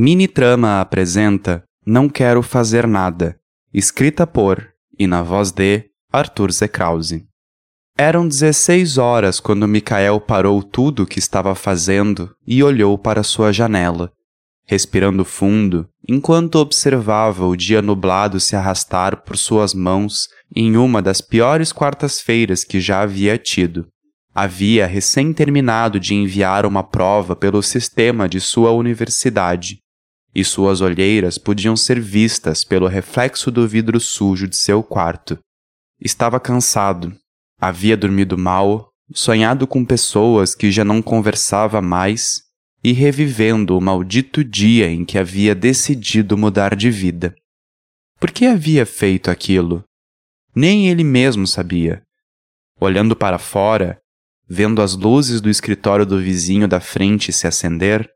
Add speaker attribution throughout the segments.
Speaker 1: Mini Trama apresenta Não Quero Fazer Nada, escrita por e na voz de Arthur Z. Eram 16 horas quando Michael parou tudo o que estava fazendo e olhou para sua janela, respirando fundo enquanto observava o dia nublado se arrastar por suas mãos em uma das piores quartas-feiras que já havia tido. Havia recém terminado de enviar uma prova pelo sistema de sua universidade, e suas olheiras podiam ser vistas pelo reflexo do vidro sujo de seu quarto. Estava cansado, havia dormido mal, sonhado com pessoas que já não conversava mais e revivendo o maldito dia em que havia decidido mudar de vida. Por que havia feito aquilo? Nem ele mesmo sabia. Olhando para fora, Vendo as luzes do escritório do vizinho da frente se acender,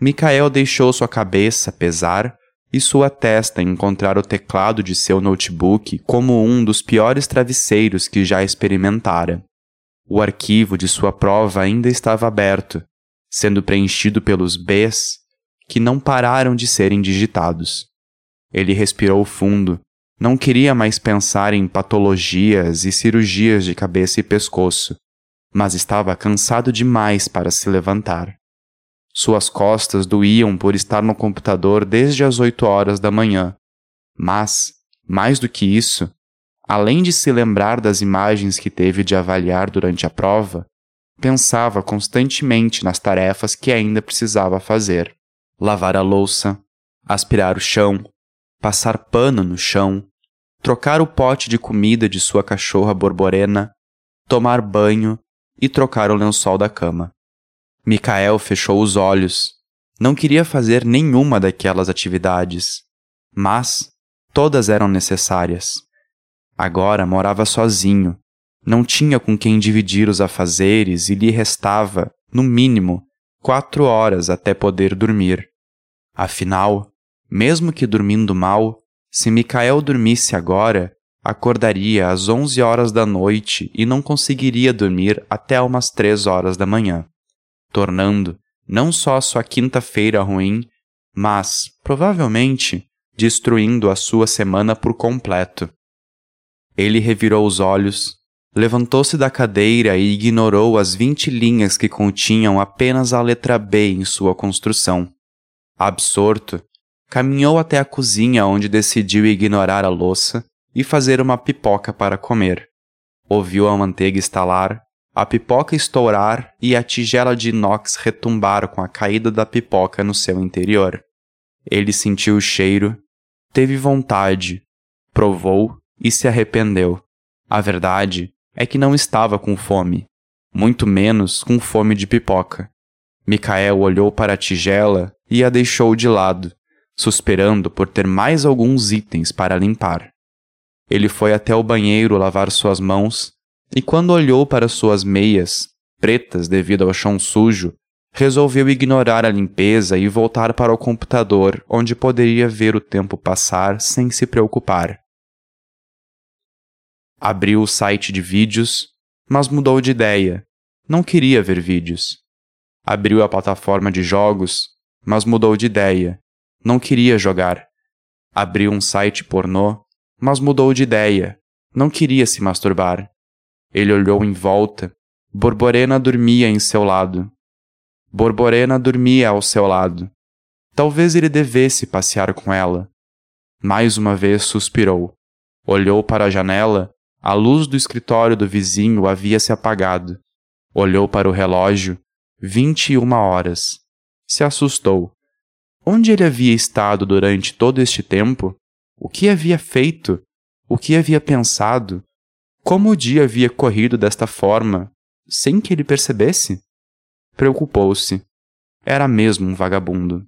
Speaker 1: Michael deixou sua cabeça pesar e sua testa encontrar o teclado de seu notebook como um dos piores travesseiros que já experimentara. O arquivo de sua prova ainda estava aberto, sendo preenchido pelos Bs que não pararam de serem digitados. Ele respirou fundo, não queria mais pensar em patologias e cirurgias de cabeça e pescoço mas estava cansado demais para se levantar. Suas costas doíam por estar no computador desde as oito horas da manhã. Mas, mais do que isso, além de se lembrar das imagens que teve de avaliar durante a prova, pensava constantemente nas tarefas que ainda precisava fazer: lavar a louça, aspirar o chão, passar pano no chão, trocar o pote de comida de sua cachorra borborena, tomar banho e trocar o lençol da cama. Micael fechou os olhos. Não queria fazer nenhuma daquelas atividades, mas todas eram necessárias. Agora morava sozinho, não tinha com quem dividir os afazeres e lhe restava, no mínimo, quatro horas até poder dormir. Afinal, mesmo que dormindo mal, se Micael dormisse agora, acordaria às 11 horas da noite e não conseguiria dormir até umas 3 horas da manhã, tornando não só sua quinta-feira ruim, mas, provavelmente, destruindo a sua semana por completo. Ele revirou os olhos, levantou-se da cadeira e ignorou as vinte linhas que continham apenas a letra B em sua construção. Absorto, caminhou até a cozinha onde decidiu ignorar a louça e fazer uma pipoca para comer. Ouviu a manteiga estalar, a pipoca estourar e a tigela de inox retumbar com a caída da pipoca no seu interior. Ele sentiu o cheiro, teve vontade, provou e se arrependeu. A verdade é que não estava com fome, muito menos com fome de pipoca. Micael olhou para a tigela e a deixou de lado, suspirando por ter mais alguns itens para limpar. Ele foi até o banheiro lavar suas mãos e, quando olhou para suas meias, pretas devido ao chão sujo, resolveu ignorar a limpeza e voltar para o computador, onde poderia ver o tempo passar sem se preocupar. Abriu o site de vídeos, mas mudou de ideia. Não queria ver vídeos. Abriu a plataforma de jogos, mas mudou de ideia. Não queria jogar. Abriu um site pornô, mas mudou de ideia. Não queria se masturbar. Ele olhou em volta. Borborena dormia em seu lado. Borborena dormia ao seu lado. Talvez ele devesse passear com ela. Mais uma vez suspirou. Olhou para a janela. A luz do escritório do vizinho havia se apagado. Olhou para o relógio. Vinte e uma horas. Se assustou. Onde ele havia estado durante todo este tempo? O que havia feito? O que havia pensado? Como o dia havia corrido desta forma, sem que ele percebesse? Preocupou-se. Era mesmo um vagabundo.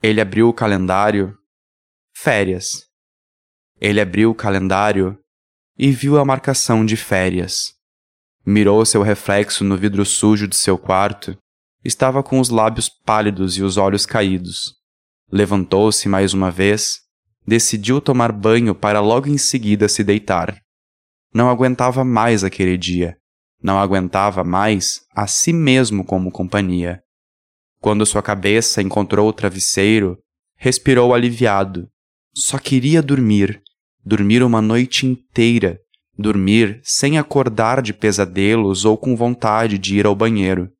Speaker 1: Ele abriu o calendário. Férias. Ele abriu o calendário e viu a marcação de férias. Mirou seu reflexo no vidro sujo de seu quarto. Estava com os lábios pálidos e os olhos caídos. Levantou-se mais uma vez, decidiu tomar banho para logo em seguida se deitar. Não aguentava mais aquele dia. Não aguentava mais a si mesmo como companhia. Quando sua cabeça encontrou o travesseiro, respirou aliviado. Só queria dormir, dormir uma noite inteira, dormir sem acordar de pesadelos ou com vontade de ir ao banheiro,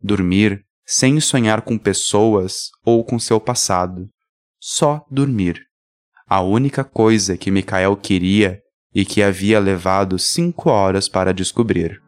Speaker 1: dormir sem sonhar com pessoas ou com seu passado. Só dormir. A única coisa que Mikael queria e que havia levado cinco horas para descobrir.